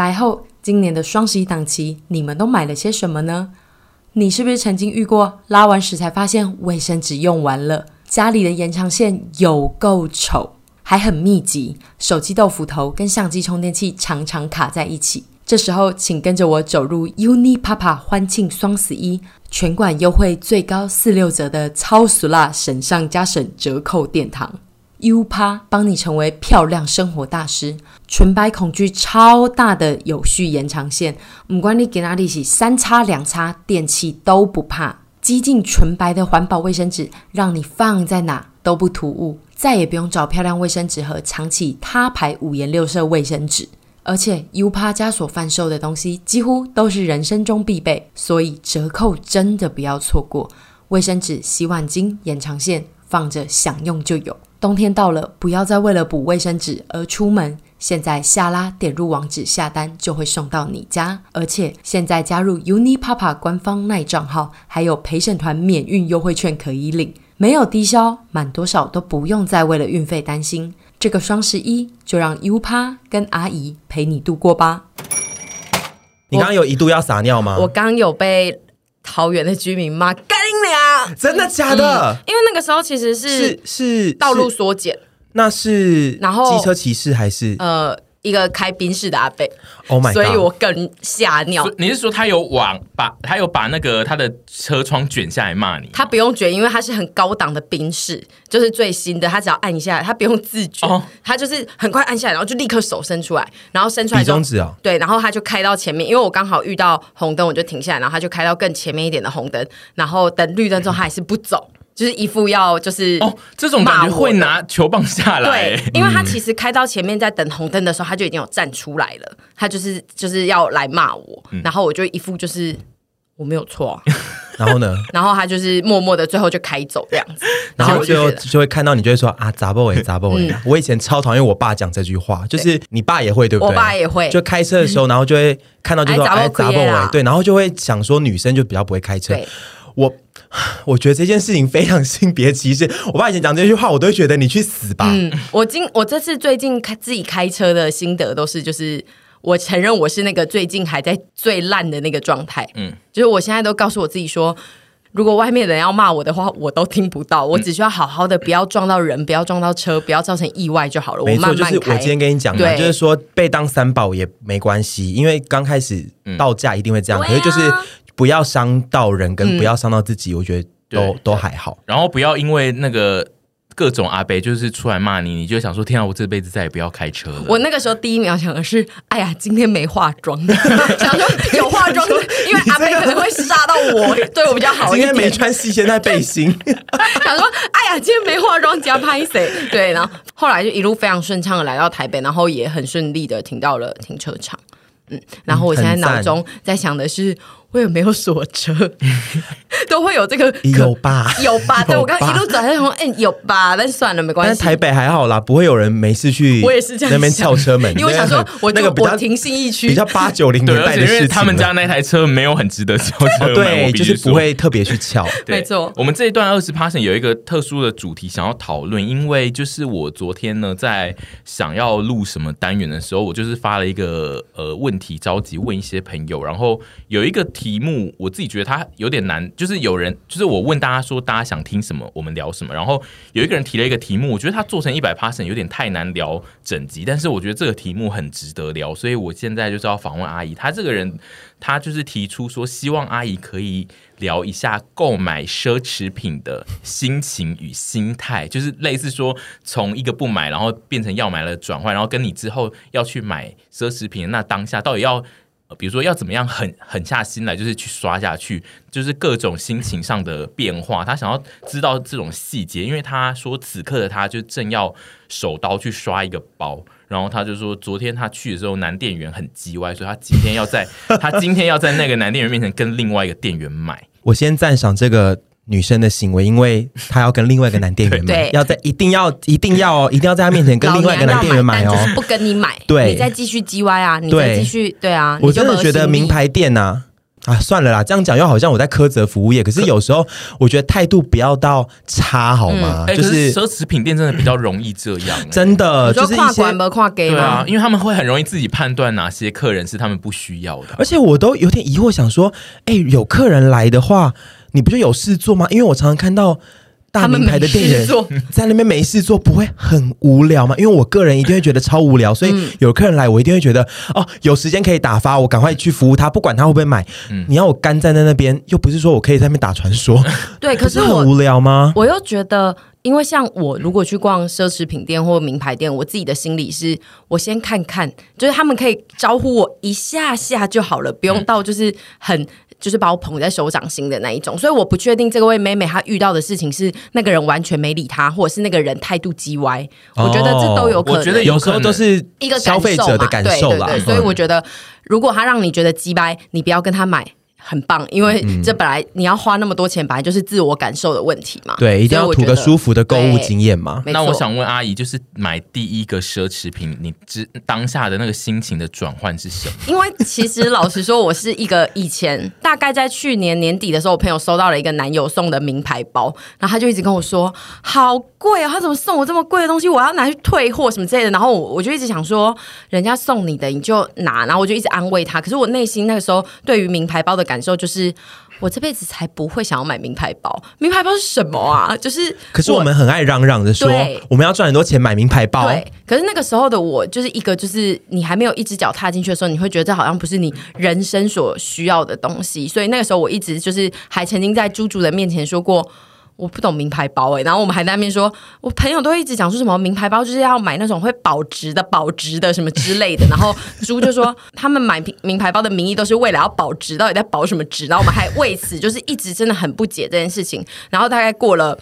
来后，今年的双十一档期，你们都买了些什么呢？你是不是曾经遇过拉完屎才发现卫生纸用完了，家里的延长线有够丑，还很密集，手机豆腐头跟相机充电器常常卡在一起？这时候，请跟着我走入 Unipapa 欢庆双十一，全馆优惠最高四六折的超俗辣省上加省折扣殿堂，UPA 帮你成为漂亮生活大师。纯白孔距超大的有序延长线，不管你给哪里洗，三叉两叉，电器都不怕。几近纯白的环保卫生纸，让你放在哪都不突兀，再也不用找漂亮卫生纸盒藏起他牌五颜六色卫生纸。而且 UPA 家所贩售的东西几乎都是人生中必备，所以折扣真的不要错过。卫生纸、洗碗巾、延长线放着想用就有。冬天到了，不要再为了补卫生纸而出门。现在下拉点入网址下单就会送到你家，而且现在加入 Unipapa 官方奈账号，还有陪审团免运优惠券可以领。没有低消，满多少都不用再为了运费担心。这个双十一，就让 UPA 跟阿姨陪你度过吧。你刚刚有一度要撒尿吗？我刚有被桃园的居民骂干你娘，真的假的？嗯，因为那个时候其实是是道路缩减，那是然后机车骑士还是呃。一个开宾士的阿贝，Oh my God，所以我更吓尿。你是说他有往把他有把那个他的车窗卷下来骂你？他不用卷，因为他是很高档的宾士，就是最新的，他只要按一下，他不用自卷，哦、他就是很快按下来，然后就立刻手伸出来，然后伸出来中指啊，对，然后他就开到前面，因为我刚好遇到红灯，我就停下来，然后他就开到更前面一点的红灯，然后等绿灯之后，他还是不走。就是一副要就是哦，这种感觉会拿球棒下来。对，因为他其实开到前面在等红灯的时候，他就已经有站出来了。他就是就是要来骂我，嗯、然后我就一副就是我没有错、啊。然后呢？然后他就是默默的最后就开走这样子。然后最后就会看到你就会说啊，砸不韦，杂不韦。我以前超讨厌我爸讲这句话，就是你爸也会对不对？我爸也会。就开车的时候，然后就会看到就说哎，砸不韦。对，然后就会想说女生就比较不会开车。我 我觉得这件事情非常性别歧视。我爸以前讲这句话，我都会觉得你去死吧。嗯，我今我这次最近开自己开车的心得都是，就是我承认我是那个最近还在最烂的那个状态。嗯，就是我现在都告诉我自己说，如果外面的人要骂我的话，我都听不到。我只需要好好的，不要撞到人，不要撞到车，不要造成意外就好了。没错，我慢慢就是我今天跟你讲的，对就是说被当三宝也没关系，因为刚开始到家一定会这样，嗯、可是就是。不要伤到人，跟不要伤到自己，嗯、我觉得都都还好。然后不要因为那个各种阿伯就是出来骂你，你就想说：天啊，我这辈子再也不要开车了。我那个时候第一秒想的是：哎呀，今天没化妆，想说有化妆，因为阿伯可能会杀到我，对我比较好一点。今天没穿细线带背心，想说：哎呀，今天没化妆加拍谁？对，然后后来就一路非常顺畅的来到台北，然后也很顺利的停到了停车场。嗯，然后我现在脑中在想的是。我也没有锁车，都会有这个有吧？有吧？对，我刚刚一路走在说，哎，有吧？但是算了，没关系。但台北还好啦，不会有人没事去。我也是这样，那边撬车门，因为我想说，我那个比较停信义区，比较八九零年代的事情。因为他们家那台车没有很值得撬车门，对，就是不会特别去撬。没错，我们这一段二十 passion 有一个特殊的主题想要讨论，因为就是我昨天呢，在想要录什么单元的时候，我就是发了一个呃问题，着急问一些朋友，然后有一个题目，我自己觉得它有点难，就是有人，就是我问大家说，大家想听什么，我们聊什么。然后有一个人提了一个题目，我觉得他做成一百 p a s s o n 有点太难聊整集，但是我觉得这个题目很值得聊，所以我现在就是要访问阿姨。她这个人，她就是提出说，希望阿姨可以聊一下购买奢侈品的心情与心态，就是类似说从一个不买，然后变成要买了转换，然后跟你之后要去买奢侈品，那当下到底要。比如说要怎么样狠狠下心来，就是去刷下去，就是各种心情上的变化。他想要知道这种细节，因为他说此刻的他就正要手刀去刷一个包，然后他就说昨天他去的时候男店员很叽歪，所以他今天要在他今天要在那个男店员面前跟另外一个店员买。我先赞赏这个。女生的行为，因为她要跟另外一个男店员买，要在一定要一定要一定要在她面前跟 另外一个男店员买哦，不跟你买，对，你再继续叽歪啊，你再继续对啊，我真的觉得名牌店呐，啊，算了啦，这样讲又好像我在苛责服务业。可是有时候我觉得态度不要到差，好吗？嗯、就是奢侈品店真的比较容易这样，真的就是跨管不跨给啊，因为他们会很容易自己判断哪些客人是他们不需要的。而且我都有点疑惑，想说，哎，有客人来的话，你不就有事做吗？因为我常常看到。大名牌的店员 在那边没事做，不会很无聊吗？因为我个人一定会觉得超无聊，所以有客人来，我一定会觉得哦，有时间可以打发，我赶快去服务他，不管他会不会买。嗯、你要我干站在那边，又不是说我可以在那边打传说。对，可是很无聊吗？我又觉得，因为像我如果去逛奢侈品店或名牌店，我自己的心理是我先看看，就是他们可以招呼我一下下就好了，不用到就是很。就是把我捧在手掌心的那一种，所以我不确定这位妹妹她遇到的事情是那个人完全没理她，或者是那个人态度叽歪。哦、我觉得这都有可能。我觉得有时候都是一个消费者的感受啦。对对对，所以我觉得如果他让你觉得叽歪，你不要跟他买。很棒，因为这本来你要花那么多钱，本来就是自我感受的问题嘛。对，一定要图个舒服的购物经验嘛。那我想问阿姨，就是买第一个奢侈品，你之当下的那个心情的转换是什么？因为其实老实说，我是一个以前大概在去年年底的时候，我朋友收到了一个男友送的名牌包，然后他就一直跟我说好贵啊，他怎么送我这么贵的东西？我要拿去退货什么之类的。然后我我就一直想说，人家送你的你就拿，然后我就一直安慰他。可是我内心那个时候对于名牌包的感受就是，我这辈子才不会想要买名牌包。名牌包是什么啊？就是，可是我们很爱嚷嚷着说，我们要赚很多钱买名牌包。对，可是那个时候的我，就是一个就是你还没有一只脚踏进去的时候，你会觉得这好像不是你人生所需要的东西。所以那个时候我一直就是还曾经在猪猪的面前说过。我不懂名牌包哎、欸，然后我们还在那边说，我朋友都一直讲说什么名牌包就是要买那种会保值的、保值的什么之类的。然后猪就说他们买名牌包的名义都是为了要保值，到底在保什么值？然后我们还为此就是一直真的很不解这件事情。然后大概过了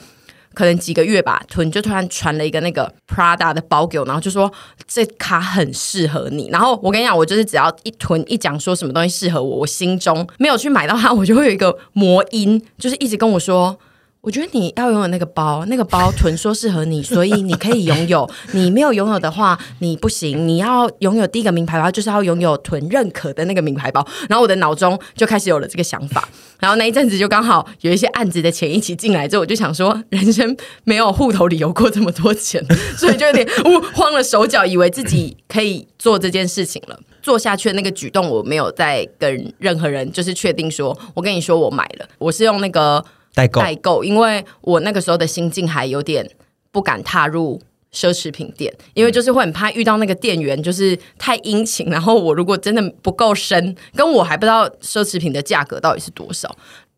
可能几个月吧，屯就突然传了一个那个 Prada 的包给我，然后就说这卡很适合你。然后我跟你讲，我就是只要一屯一讲说什么东西适合我，我心中没有去买到它，我就会有一个魔音，就是一直跟我说。我觉得你要拥有那个包，那个包屯说适合你，所以你可以拥有。你没有拥有的话，你不行。你要拥有第一个名牌包，就是要拥有屯认可的那个名牌包。然后我的脑中就开始有了这个想法。然后那一阵子就刚好有一些案子的钱一起进来之后，我就想说，人生没有户头里有过这么多钱，所以就有点呜慌了手脚，以为自己可以做这件事情了。做下去的那个举动，我没有再跟任何人就是确定说，我跟你说我买了，我是用那个。代购，代购，因为我那个时候的心境还有点不敢踏入奢侈品店，因为就是会很怕遇到那个店员就是太殷勤，然后我如果真的不够深，跟我还不知道奢侈品的价格到底是多少。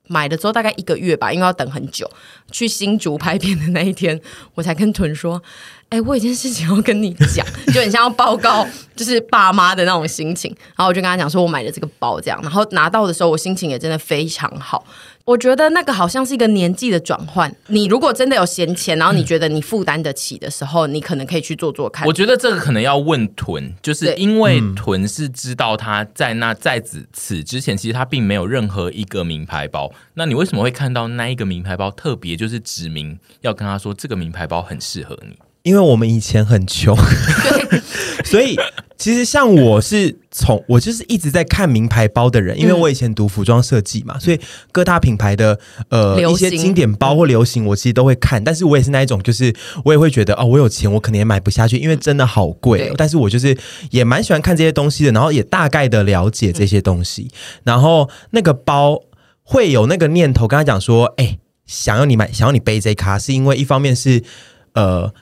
买了之后大概一个月吧，因为要等很久。去新竹拍片的那一天，我才跟屯说：“哎、欸，我有件事情要跟你讲，就很像要报告，就是爸妈的那种心情。”然后我就跟他讲说：“我买了这个包，这样。”然后拿到的时候，我心情也真的非常好。我觉得那个好像是一个年纪的转换。你如果真的有闲钱，然后你觉得你负担得起的时候，你可能可以去做做看。我觉得这个可能要问屯，就是因为屯是知道他在那在此此之前，其实他并没有任何一个名牌包。那你为什么会看到那一个名牌包特别就是指明要跟他说这个名牌包很适合你？因为我们以前很穷，所以其实像我是从我就是一直在看名牌包的人，因为我以前读服装设计嘛，所以各大品牌的呃行一些经典包或流行，我其实都会看。但是我也是那一种，就是我也会觉得哦，我有钱，我可能也买不下去，因为真的好贵。对但是我就是也蛮喜欢看这些东西的，然后也大概的了解这些东西。然后那个包会有那个念头跟他讲说，哎，想要你买，想要你背这卡，是因为一方面是呃。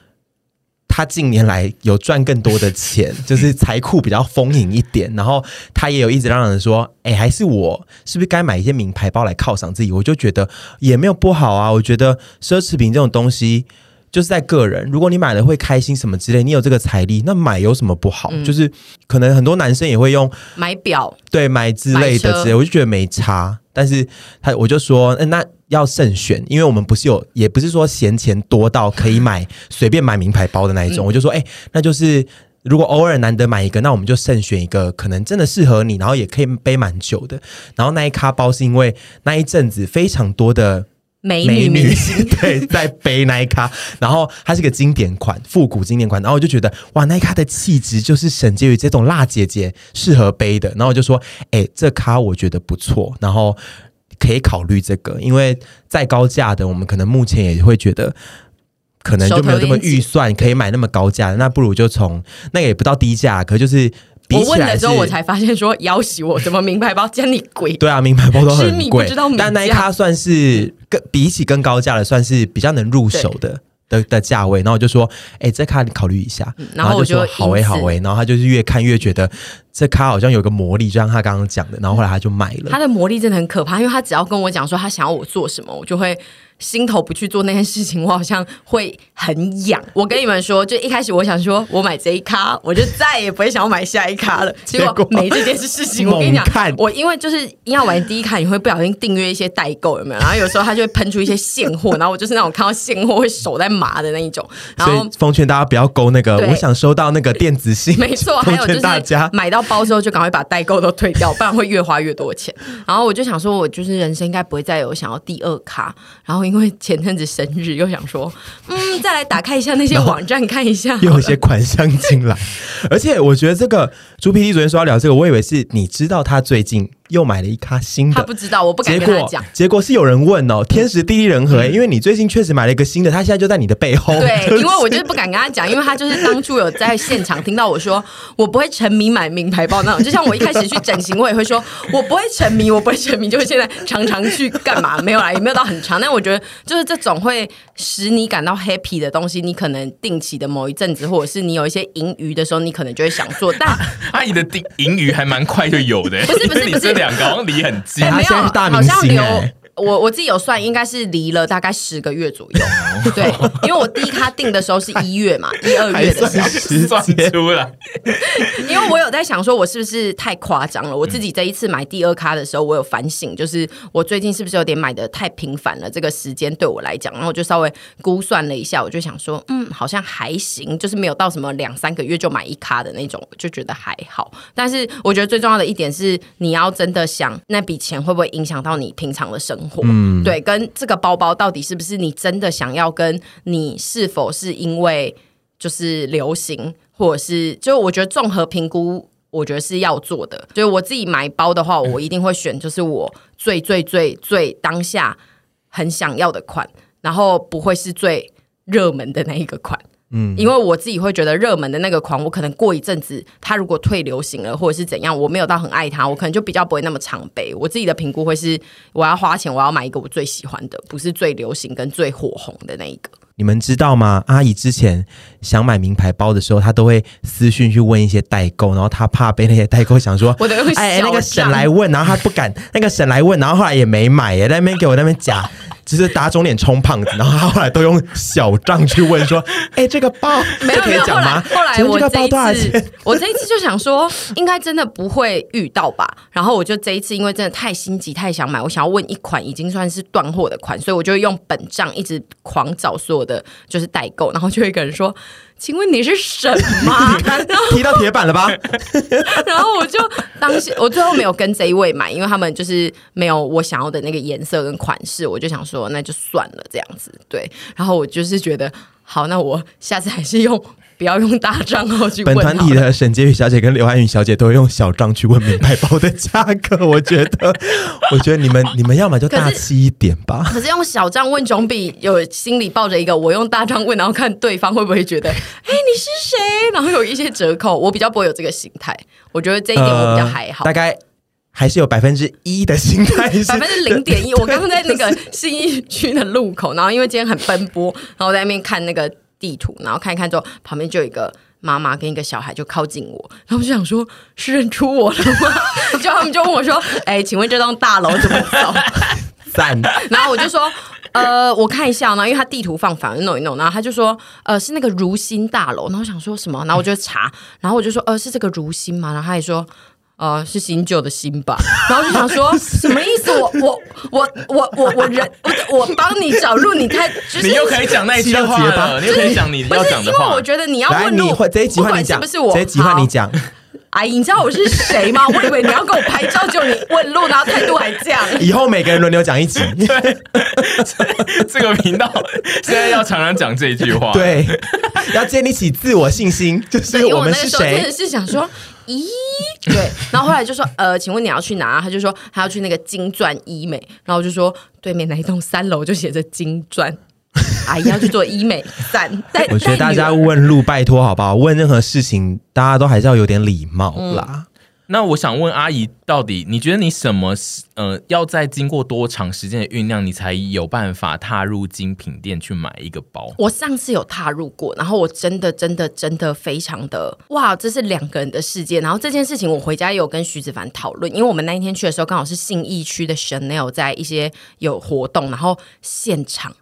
他近年来有赚更多的钱，就是财库比较丰盈一点，然后他也有一直让人说：“哎，还是我是不是该买一些名牌包来犒赏自己？”我就觉得也没有不好啊。我觉得奢侈品这种东西就是在个人，如果你买了会开心什么之类，你有这个财力，那买有什么不好？嗯、就是可能很多男生也会用买表，对，买之类的之类，我就觉得没差。但是他我就说，那要慎选，因为我们不是有，也不是说闲钱多到可以买 随便买名牌包的那一种。嗯、我就说，哎、欸，那就是如果偶尔难得买一个，那我们就慎选一个可能真的适合你，然后也可以背蛮久的。然后那一咖包是因为那一阵子非常多的美女 对，在背那一咖，然后它是个经典款，复古经典款，然后我就觉得哇，那一咖的气质就是沈婕妤这种辣姐姐适合背的，然后我就说，哎，这咖我觉得不错，然后可以考虑这个，因为再高价的，我们可能目前也会觉得可能就没有这么预算可以买那么高价的，那不如就从那个也不到低价，可就是。我问了之后，我才发现说，要挟我什么名牌包，见你贵。对啊，名牌包都很贵，但那一咖算是更比起更高价的，算是比较能入手的的的价位。然后我就说，哎、欸，这卡你考虑一下。然后我就说好哎、欸、好哎、欸，然后他就是越看越觉得这卡好像有个魔力，就像他刚刚讲的。然后后来他就买了。他的魔力真的很可怕，因为他只要跟我讲说他想要我做什么，我就会。心头不去做那件事情，我好像会很痒。我跟你们说，就一开始我想说，我买这一咖，我就再也不会想要买下一咖了。结果没这件事情，我跟你讲，我因为就是要玩第一卡，你会不小心订阅一些代购，有没有？然后有时候他就会喷出一些现货，然后我就是那种看到现货会手在麻的那一种。然后奉劝大家不要勾那个，我想收到那个电子信。没错，还有就是大家买到包之后就赶快把代购都退掉，不然会越花越多钱。然后我就想说，我就是人生应该不会再有想要第二咖，然后。因为前阵子生日，又想说，嗯，再来打开一下那些网站看一下，又有一些款项进来，而且我觉得这个朱 PD 昨天说要聊这个，我以为是你知道他最近。又买了一咖新的，他不知道，我不敢跟他讲。结果是有人问哦，天时地利人和、欸，因为你最近确实买了一个新的，他现在就在你的背后。对，因为我就是不敢跟他讲，因为他就是当初有在现场听到我说，我不会沉迷买名牌包那种。就像我一开始去整形，我也会说我不会沉迷，我不会沉迷，就是现在常常去干嘛？没有啦，也没有到很长。但我觉得，就是这种会使你感到 happy 的东西，你可能定期的某一阵子，或者是你有一些盈余的时候，你可能就会想做。但阿姨的盈盈余还蛮快就有的、欸，不是不是不是。两个好像离很近，欸、没有，好像留。我我自己有算，应该是离了大概十个月左右。对，因为我第一咖定的时候是一月嘛，一二月的时候算出来。因为我有在想，说我是不是太夸张了？我自己这一次买第二咖的时候，我有反省，就是我最近是不是有点买的太频繁了？这个时间对我来讲，然后我就稍微估算了一下，我就想说，嗯，好像还行，就是没有到什么两三个月就买一咖的那种，就觉得还好。但是我觉得最重要的一点是，你要真的想那笔钱会不会影响到你平常的生活。嗯，对，跟这个包包到底是不是你真的想要？跟你是否是因为就是流行，或者是就我觉得综合评估，我觉得是要做的。就我自己买包的话，我一定会选就是我最最最最当下很想要的款，然后不会是最热门的那一个款。嗯，因为我自己会觉得热门的那个款，我可能过一阵子，它如果退流行了，或者是怎样，我没有到很爱它，我可能就比较不会那么常背。我自己的评估会是，我要花钱，我要买一个我最喜欢的，不是最流行跟最火红的那一个。你们知道吗？阿姨之前想买名牌包的时候，她都会私讯去问一些代购，然后她怕被那些代购想说，我的哎，那个沈来问，然后她不敢，那个沈来问，然后后来也没买耶，在那边给我那边假。只是打肿脸充胖子，然后他后来都用小账去问说：“ 哎、欸，这个包没有可以讲吗？”后来，我这一次，我这一次就想说，应该真的不会遇到吧。然后我就这一次，因为真的太心急，太想买，我想要问一款已经算是断货的款，所以我就用本账一直狂找所有的就是代购，然后就有一个人说。请问你是什么？你看踢到铁板了吧？然后我就当时我最后没有跟这一位买，因为他们就是没有我想要的那个颜色跟款式，我就想说那就算了这样子。对，然后我就是觉得好，那我下次还是用。不要用大账号去问。本团体的沈婕妤小姐跟刘安宇小姐都用小账去问名牌包的价格，我觉得，我觉得你们你们要么就大气一点吧。可是，用小账问总比有心里抱着一个我用大账问，然后看对方会不会觉得，哎，你是谁？然后有一些折扣，我比较不会有这个心态。我觉得这一点我比较还好。呃、大概还是有百分之一的心态，百分之零点一。我刚刚在那个新义区的路口，然后因为今天很奔波，然后在那边看那个。地图，然后看一看之后，旁边就有一个妈妈跟一个小孩就靠近我，然后我就想说，是认出我了吗？就他们就问我说：“哎、欸，请问这栋大楼怎么走？”赞。然后我就说：“呃，我看一下呢，因为他地图放反了弄一弄。”然后他就说：“呃，是那个如新大楼。”然后我想说什么？然后我就查，然后我就说：“呃，是这个如新吗？”然后他也说。呃，是醒酒的新吧，然后就想说 什么意思？我我我我我我人我我帮你找路，你太就是你又可以讲那一句话了，你又可以讲你要讲的话。因为我觉得你要问路，这一集换你讲，不是我，这一集换你讲。阿姨，你知道我是谁吗？我以为你要跟我拍照，就你问路，然后态度还这样。以后每个人轮流讲一集。对，这个频道现在要常常讲这一句话。对，要建立起自我信心，就是我们是谁？真的是想说，咦？对，然后后来就说，呃，请问你要去哪？他就说他要去那个金钻医美，然后我就说对面那一栋三楼就写着金钻。阿姨要去做医美，赞！我觉得大家问路拜托好不好？问任何事情，大家都还是要有点礼貌啦。嗯、那我想问阿姨，到底你觉得你什么呃，要在经过多长时间的酝酿，你才有办法踏入精品店去买一个包？我上次有踏入过，然后我真的真的真的非常的哇，这是两个人的世界。然后这件事情我回家也有跟徐子凡讨论，因为我们那一天去的时候刚好是信义区的 Chanel 在一些有活动，然后现场。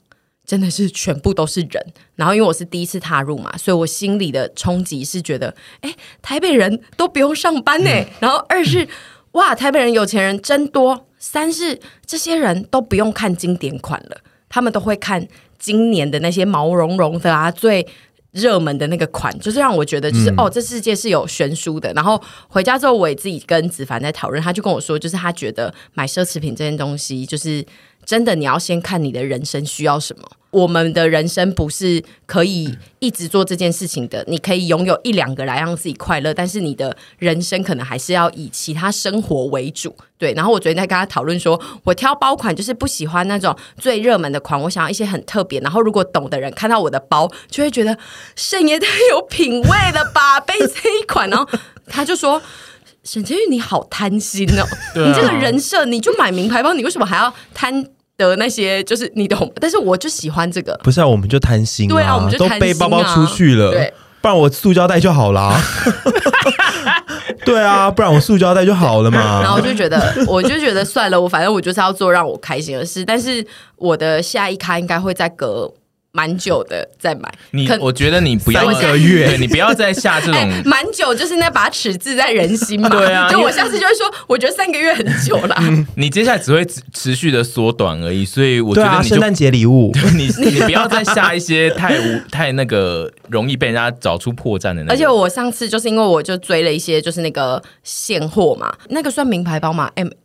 真的是全部都是人，然后因为我是第一次踏入嘛，所以我心里的冲击是觉得，哎，台北人都不用上班呢。嗯、然后二是，哇，台北人有钱人真多。三是这些人都不用看经典款了，他们都会看今年的那些毛茸茸的啊，最热门的那个款，就是让我觉得，就是、嗯、哦，这世界是有悬殊的。然后回家之后，我也自己跟子凡在讨论，他就跟我说，就是他觉得买奢侈品这件东西，就是。真的，你要先看你的人生需要什么。我们的人生不是可以一直做这件事情的。你可以拥有一两个来让自己快乐，但是你的人生可能还是要以其他生活为主。对。然后我昨天在跟他讨论说，我挑包款就是不喜欢那种最热门的款，我想要一些很特别。然后如果懂的人看到我的包，就会觉得沈爷太有品味了吧，背这一款。然后他就说。沈婕妤，你好贪心哦！啊、你这个人设，你就买名牌包，你为什么还要贪得那些？就是你懂，但是我就喜欢这个。不是啊，我们就贪心、啊。对啊，我们就都背包包出去了，对，不然我塑胶袋就好啦。对啊，不然我塑胶袋就好了嘛。然后我就觉得，我就觉得算了，我反正我就是要做让我开心的事。但是我的下一咖应该会再隔。蛮久的再买，你我觉得你不要三个月，你不要再 下这种。蛮、欸、久就是那把尺字在人心嘛。对啊，就我下次就会说，我觉得三个月很久了、嗯。你接下来只会持续的缩短而已，所以我觉得你圣诞节礼物，你你不要再下一些太无太那个容易被人家找出破绽的那个。而且我上次就是因为我就追了一些就是那个现货嘛，那个算名牌包嘛？，M、欸，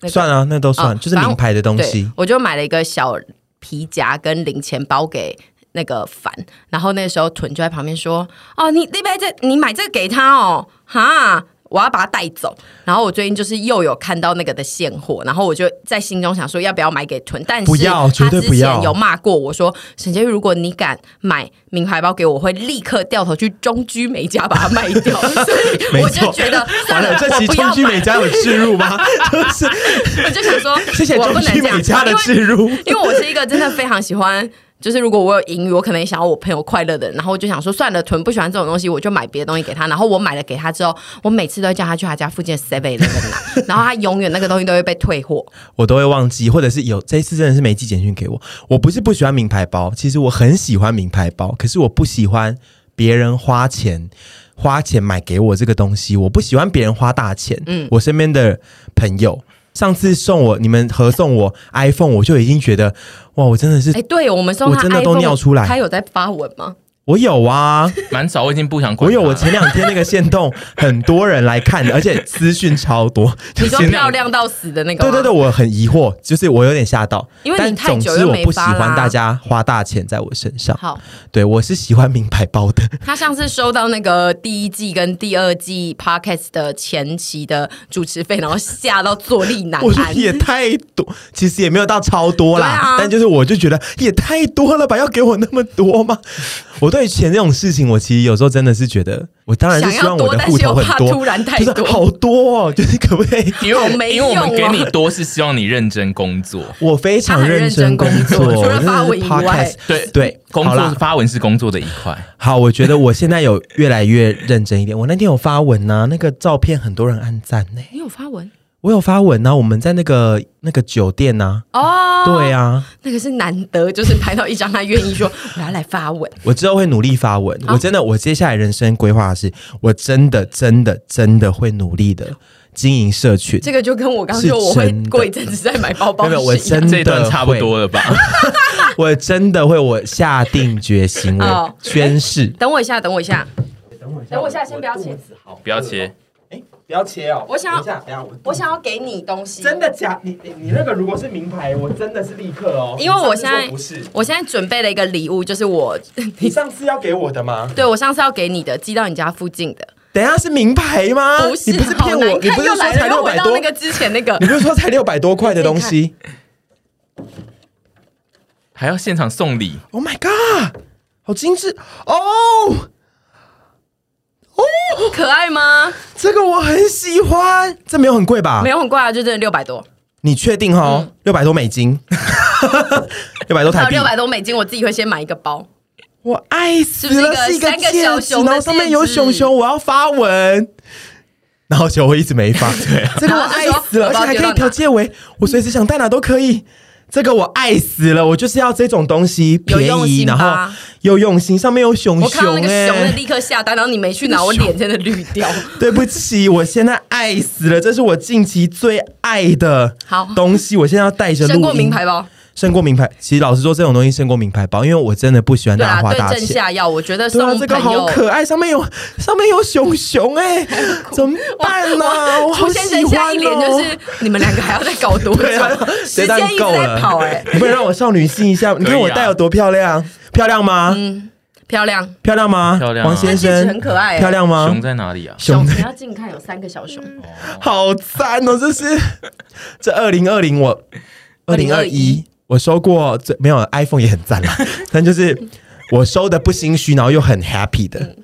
那个、算啊，那都算，哦、就是名牌的东西。我就买了一个小。皮夹跟零钱包给那个凡，然后那时候屯就在旁边说：“哦，你那边这你买这个给他哦，哈。”我要把它带走，然后我最近就是又有看到那个的现货，然后我就在心中想说要不要买给囤，但是不要，绝对不要。他之前有骂过我说，沈婕妤，如果你敢买名牌包给我，我会立刻掉头去中居美家把它卖掉。所以我就觉得，完了，这期中居美家有置入吗？就是，我就想说，谢谢中居美家的置入，因为我是一个真的非常喜欢。就是如果我有盈余，我可能也想要我朋友快乐的，然后我就想说算了，囤不喜欢这种东西，我就买别的东西给他。然后我买了给他之后，我每次都会叫他去他家附近的 Seven 那边拿，然后他永远那个东西都会被退货，我都会忘记，或者是有这一次真的是没寄简讯给我。我不是不喜欢名牌包，其实我很喜欢名牌包，可是我不喜欢别人花钱花钱买给我这个东西，我不喜欢别人花大钱。嗯，我身边的朋友。上次送我你们合送我 iPhone，我就已经觉得哇，我真的是哎，对我们送他我真的都尿出来。他有在发文吗？我有啊，蛮少，我已经不想管。我有，我前两天那个线动，很多人来看，而且资讯超多。你说漂亮到死的那个？对对对，我很疑惑，就是我有点吓到。因为你太久又没发。但总之我不喜欢大家花大钱在我身上。好，对我是喜欢名牌包的。他上次收到那个第一季跟第二季 Podcast 的前期的主持费，然后吓到坐立难安。我也太多，其实也没有到超多啦，啊、但就是我就觉得也太多了吧？要给我那么多吗？我对钱这种事情，我其实有时候真的是觉得，我当然是希望我的户头很多，突然太多，好多哦，就是可不可以？因为我们因为我们给你多是希望你认真工作，我非常认真工作，除了发文以外，对对，工作发文是工作的一块。好，我觉得我现在有越来越认真一点。我那天有发文呐，那个照片很多人按赞呢。你有发文？我有发文呢，我们在那个那个酒店呢。哦，对啊，那个是难得，就是拍到一张他愿意说 我要来发文。我之后会努力发文，我真的，我接下来人生规划是，我真的真的真的会努力的经营社群。这个就跟我刚说我会过一阵子再买包包，没有，我真的这段差不多了吧？我真的会，我下定决心了，宣誓。等我一下，等我一下，等我一下，等我一下，先不要切，好，不要切。不要切哦。我想要，等一下，等一下我我想要给你东西。真的假？你你你那个如果是名牌，我真的是立刻哦。因为我现在不是，我现在准备了一个礼物，就是我 你上次要给我的吗？对，我上次要给你的，寄到你家附近的。等下是名牌吗？不是，你不是骗我？你不是说才六百多？那个之前那个，你不是说才六百多块的东西？还要现场送礼？Oh my god，好精致哦！哦，可爱吗？这个我很喜欢，这没有很贵吧？没有很贵啊，就真的六百多。你确定哈？六百多美金，六百多台币，六百多美金，我自己会先买一个包。我爱死了，是一个三个小熊，然后上面有熊熊，我要发文，然后结果我一直没发。对，这个我爱死了，而且还可以调结尾，我随时想带哪都可以。这个我爱死了，我就是要这种东西，便宜，然后又用心，上面有熊熊，我看到那个熊，立刻下单，然后你没去拿，我脸真的绿掉。对不起，我现在爱死了，这是我近期最爱的东西，我现在要带着过名牌包。胜过名牌，其实老实说，这种东西胜过名牌包，因为我真的不喜欢大家花大钱。对下药，我觉得送这个好可爱，上面有上面有熊熊哎、欸，怎么办呢、啊？我好喜欢哦。下一脸就是你们两个还要再搞多久？啊、时间一直在跑哎、欸，你不能让我少女心一下？你看我戴有多漂亮，漂亮吗？嗯，漂亮，漂亮吗？漂亮、啊，王先生很可爱、欸，漂亮吗？熊在哪里啊？熊，你要近看有三个小熊，好赞哦！这是这二零二零我二零二一。我收过最没有 iPhone 也很赞啦，但就是我收的不心虚，然后又很 happy 的，